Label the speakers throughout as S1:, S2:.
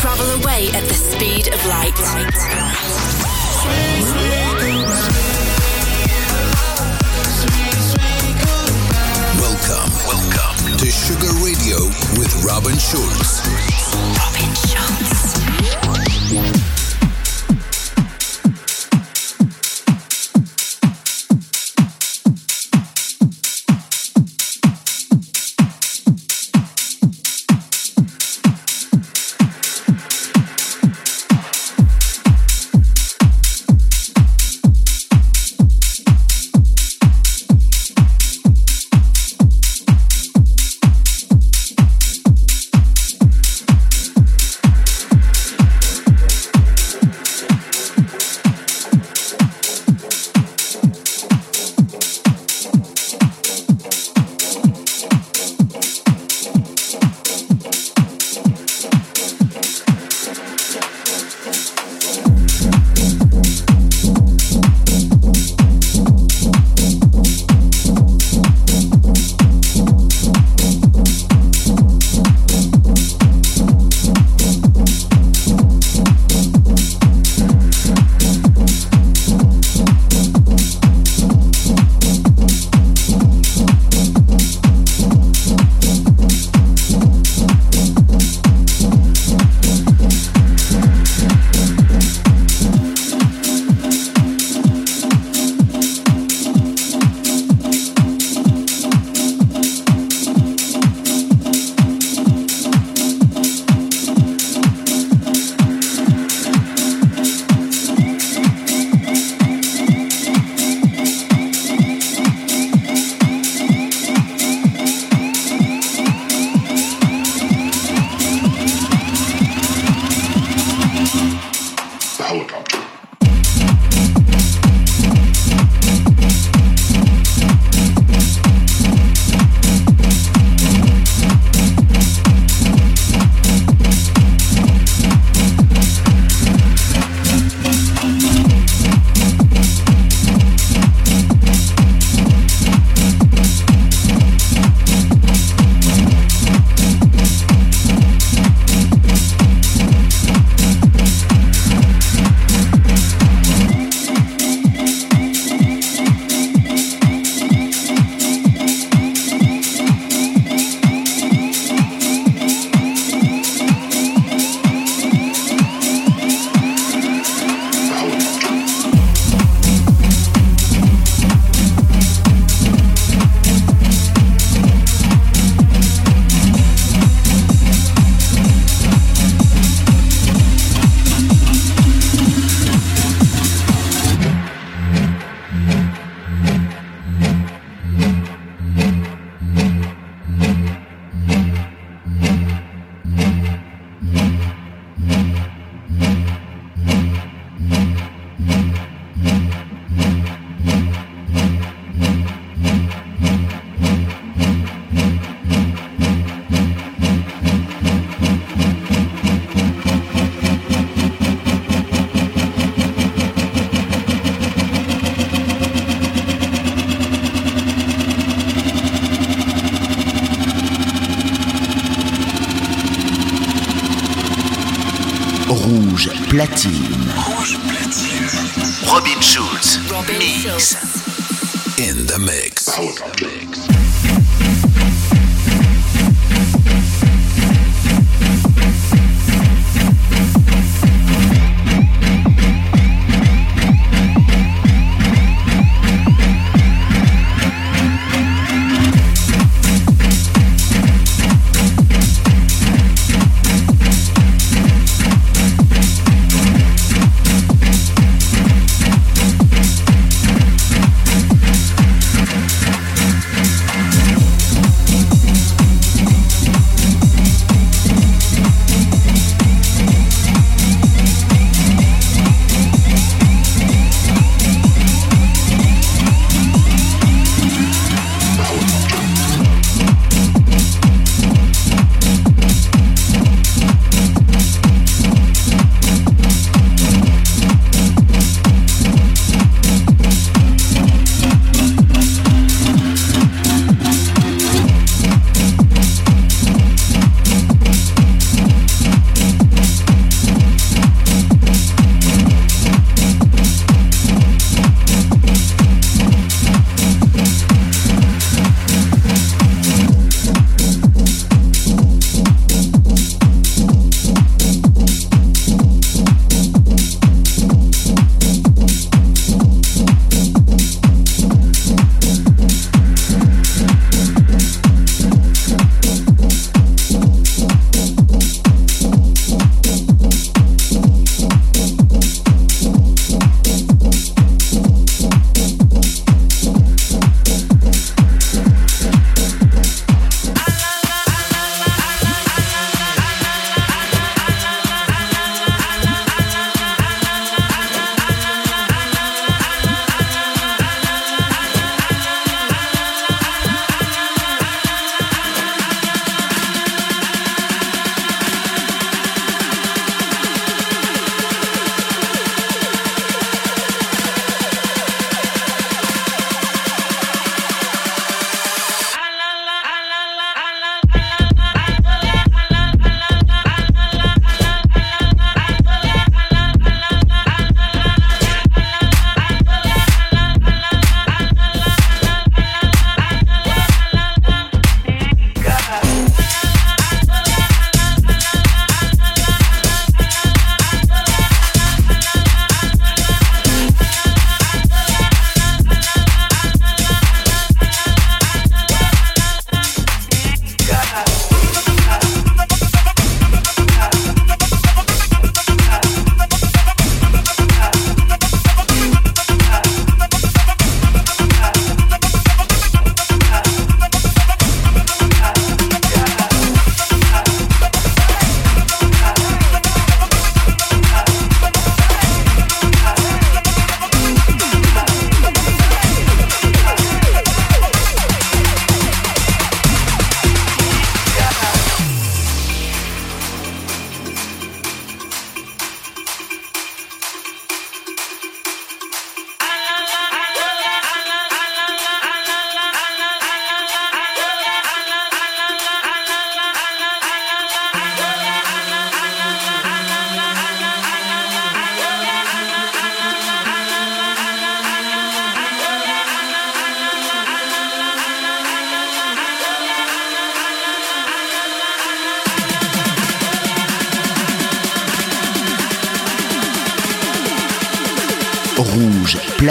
S1: Travel away at the speed of light.
S2: Welcome, welcome to Sugar Radio with Robin Schulz.
S1: Robin Schulz.
S3: Party.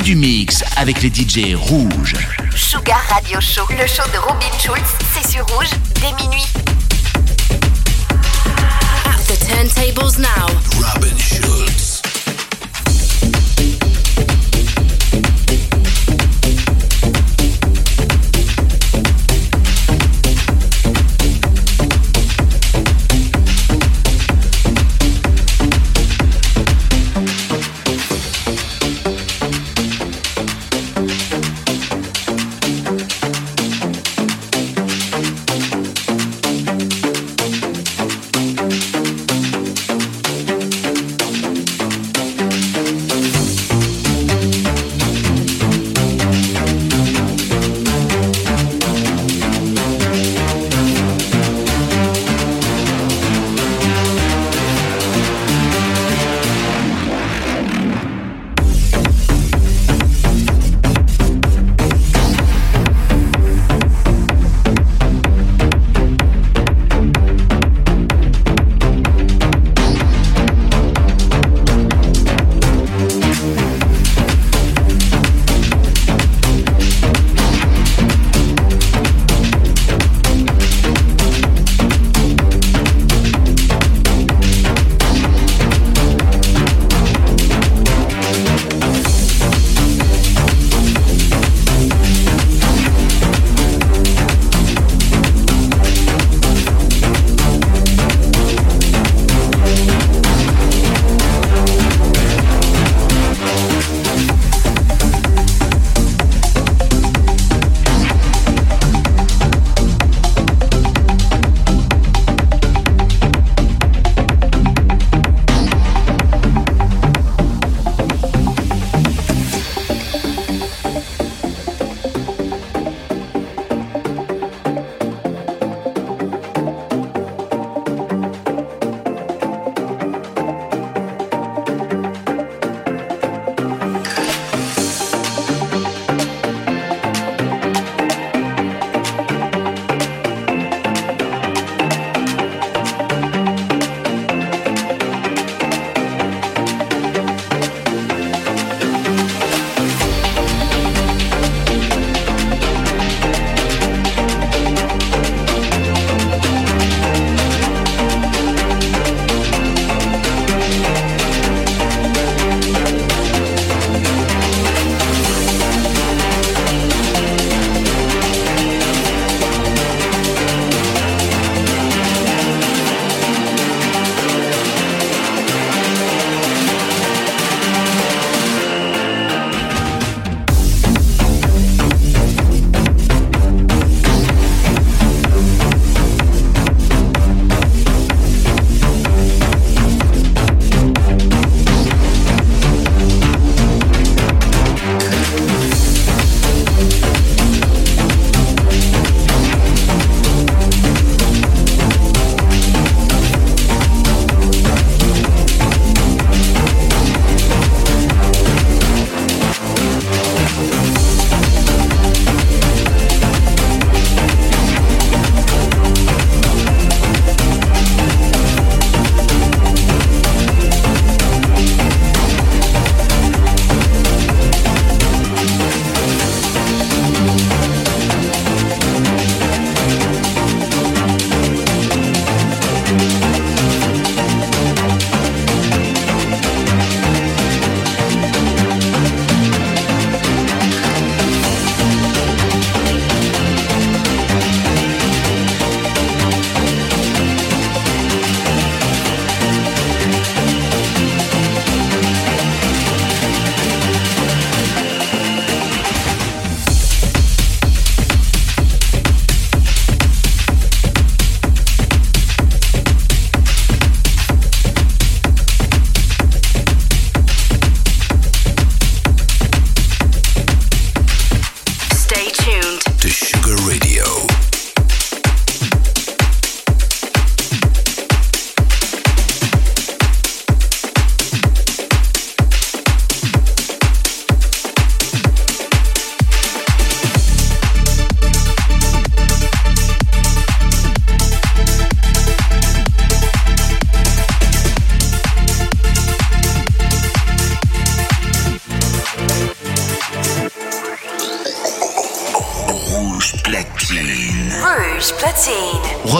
S3: Du mix avec les DJ rouges.
S4: Sugar Radio Show, le show de Robin Schulz, c'est sur rouge dès minuit.
S1: At the turntables now.
S2: Robin Schulz.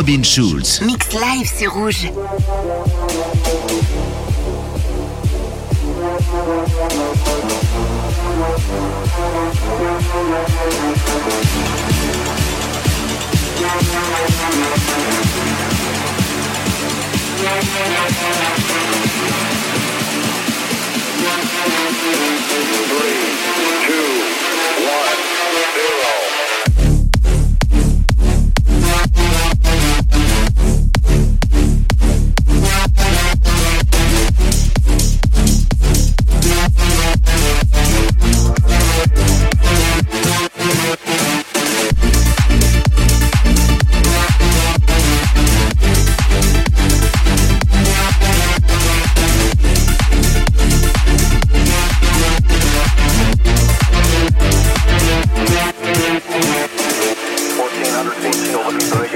S3: Robin Schulz.
S5: Mix live sur Rouge.
S6: Three, two, one, zero.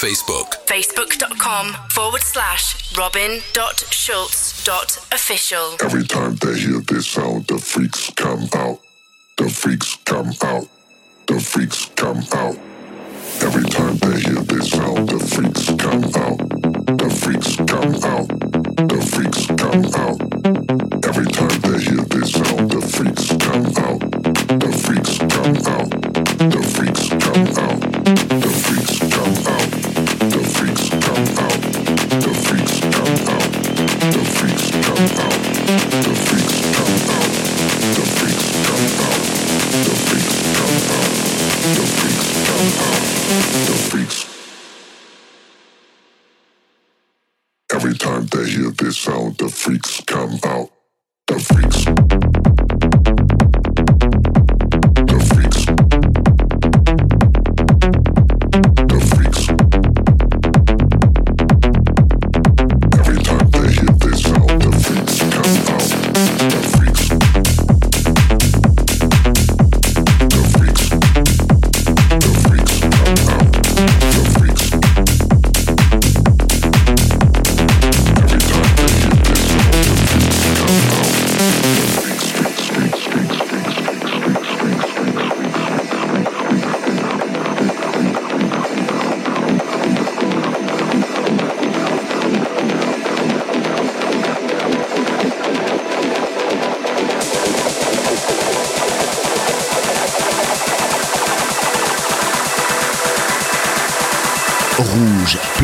S3: Facebook.
S1: Facebook.com forward slash robin.schultz.official.
S7: Every time they hear this sound, the freaks come out. The freaks come out. The freaks come out. Every time they hear this sound, the freaks come out. The freaks come out. The freaks come out. Every time they hear this sound, the freaks come out. The freaks come out. The freaks come out. The freaks come out. Every time they hear this sound, the freaks come out. The freaks.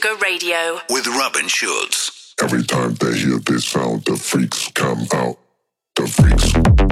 S1: Sugar Radio
S3: with Robin Schulz.
S7: Every time they hear this sound, the freaks come out. The freaks.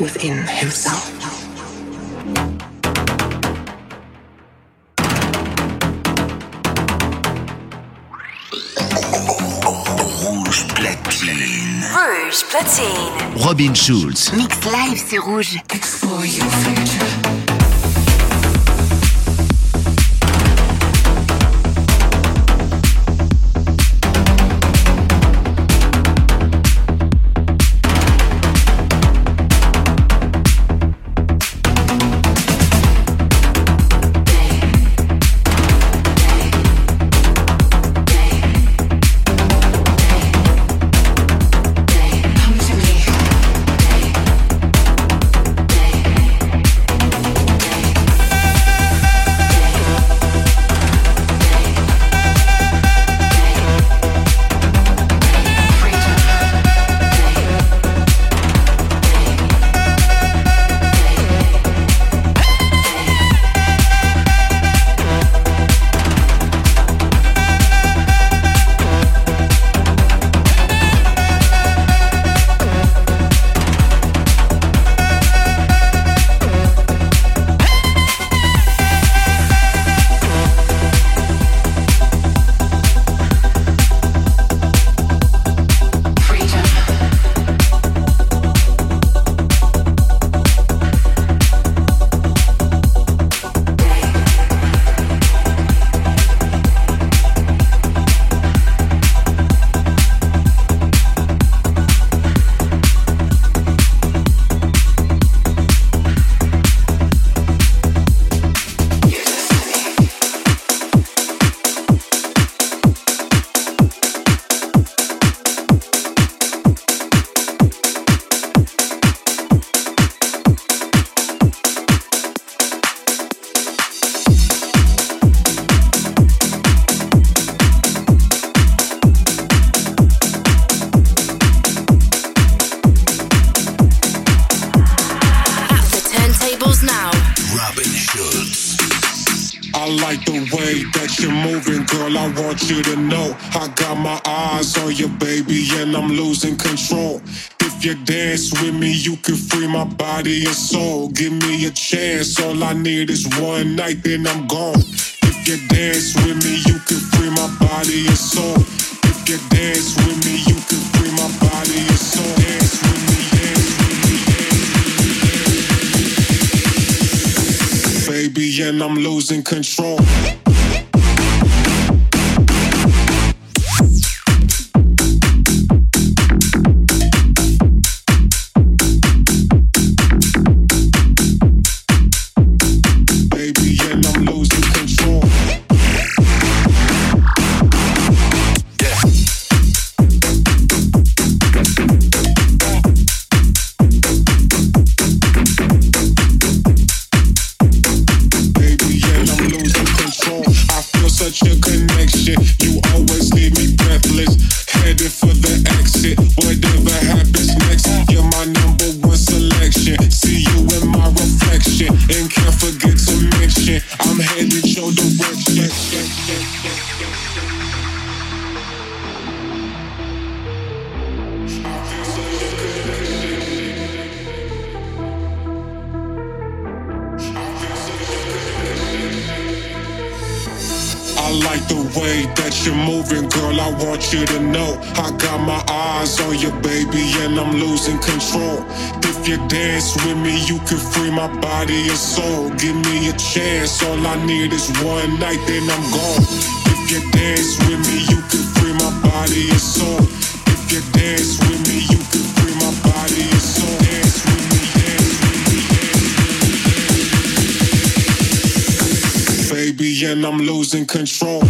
S8: Within himself.
S3: Rouge platine.
S1: Rouge platine.
S3: Robin Schulz.
S5: Mix live, c'est rouge.
S8: Explore your future.
S4: Body and soul. Give me a chance, all I need is one night, then I'm gone. Need is one night, then I'm gone. If you dance with me, you can free my body and soul. If you dance with me, you can free my body and soul. Dance with me, dance with me, dance with me. Baby, and I'm losing control.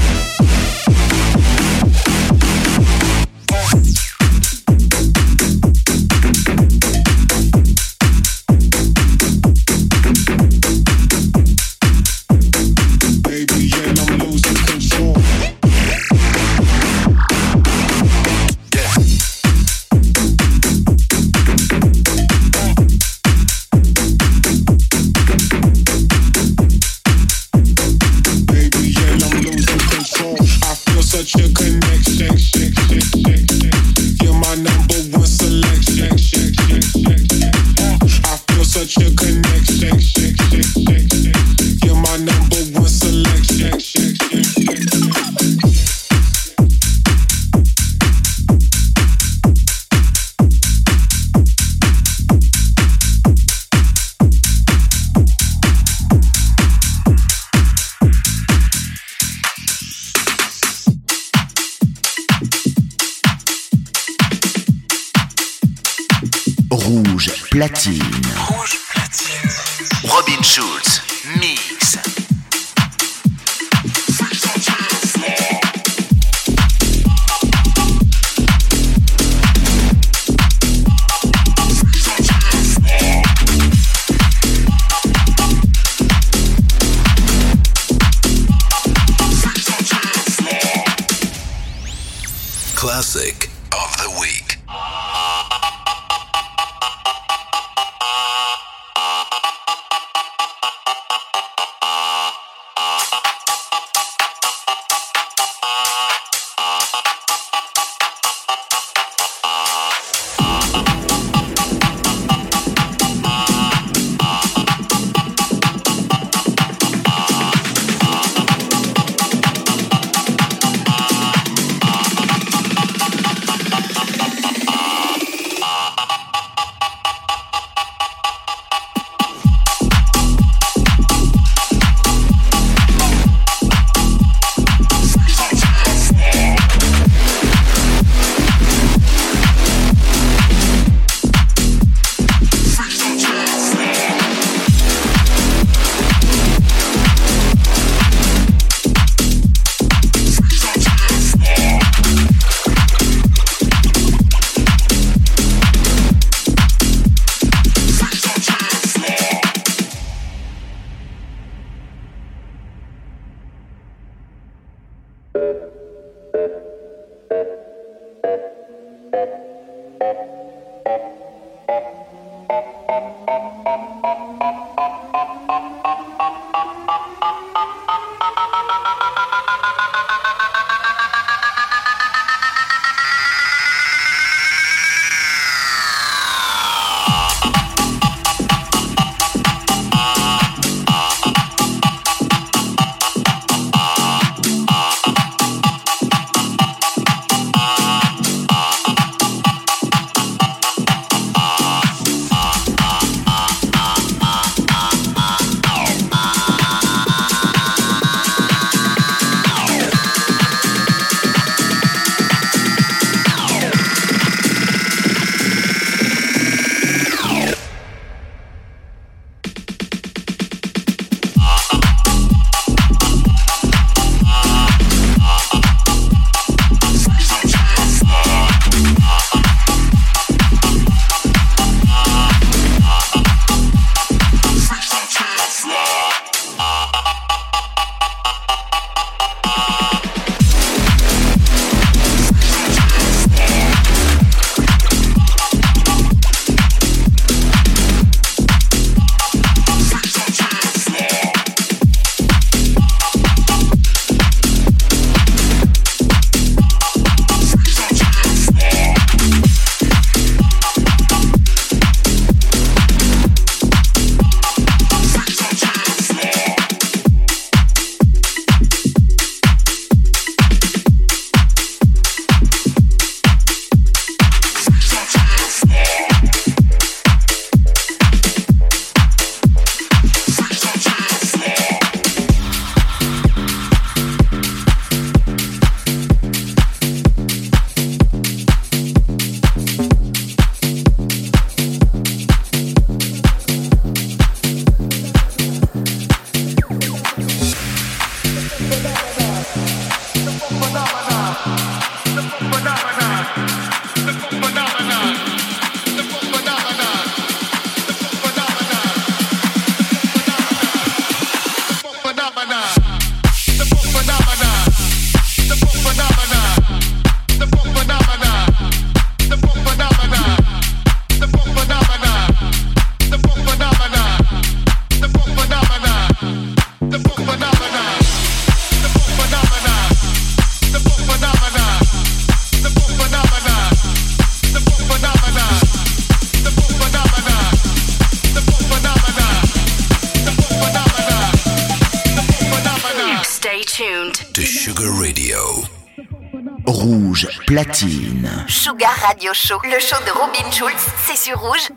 S5: Le show de Robin Schulz, c'est sur rouge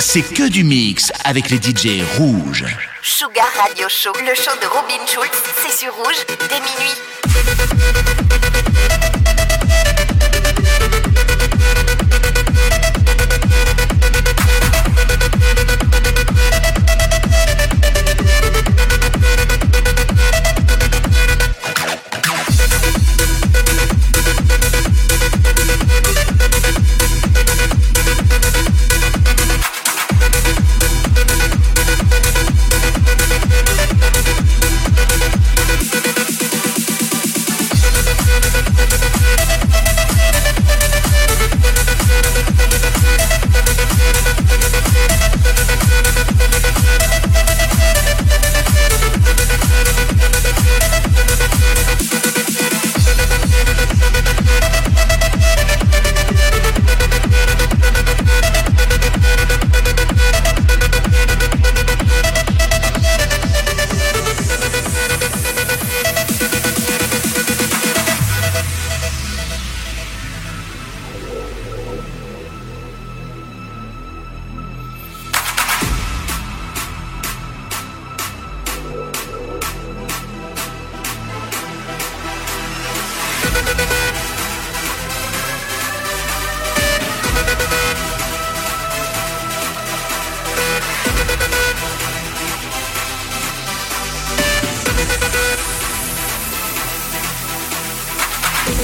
S3: c'est que du mix avec les DJ rouges.
S5: Sugar Radio Show, le show de Robin Schulz, c'est sur rouge dès minuit.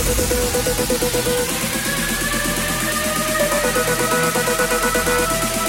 S2: Thank you.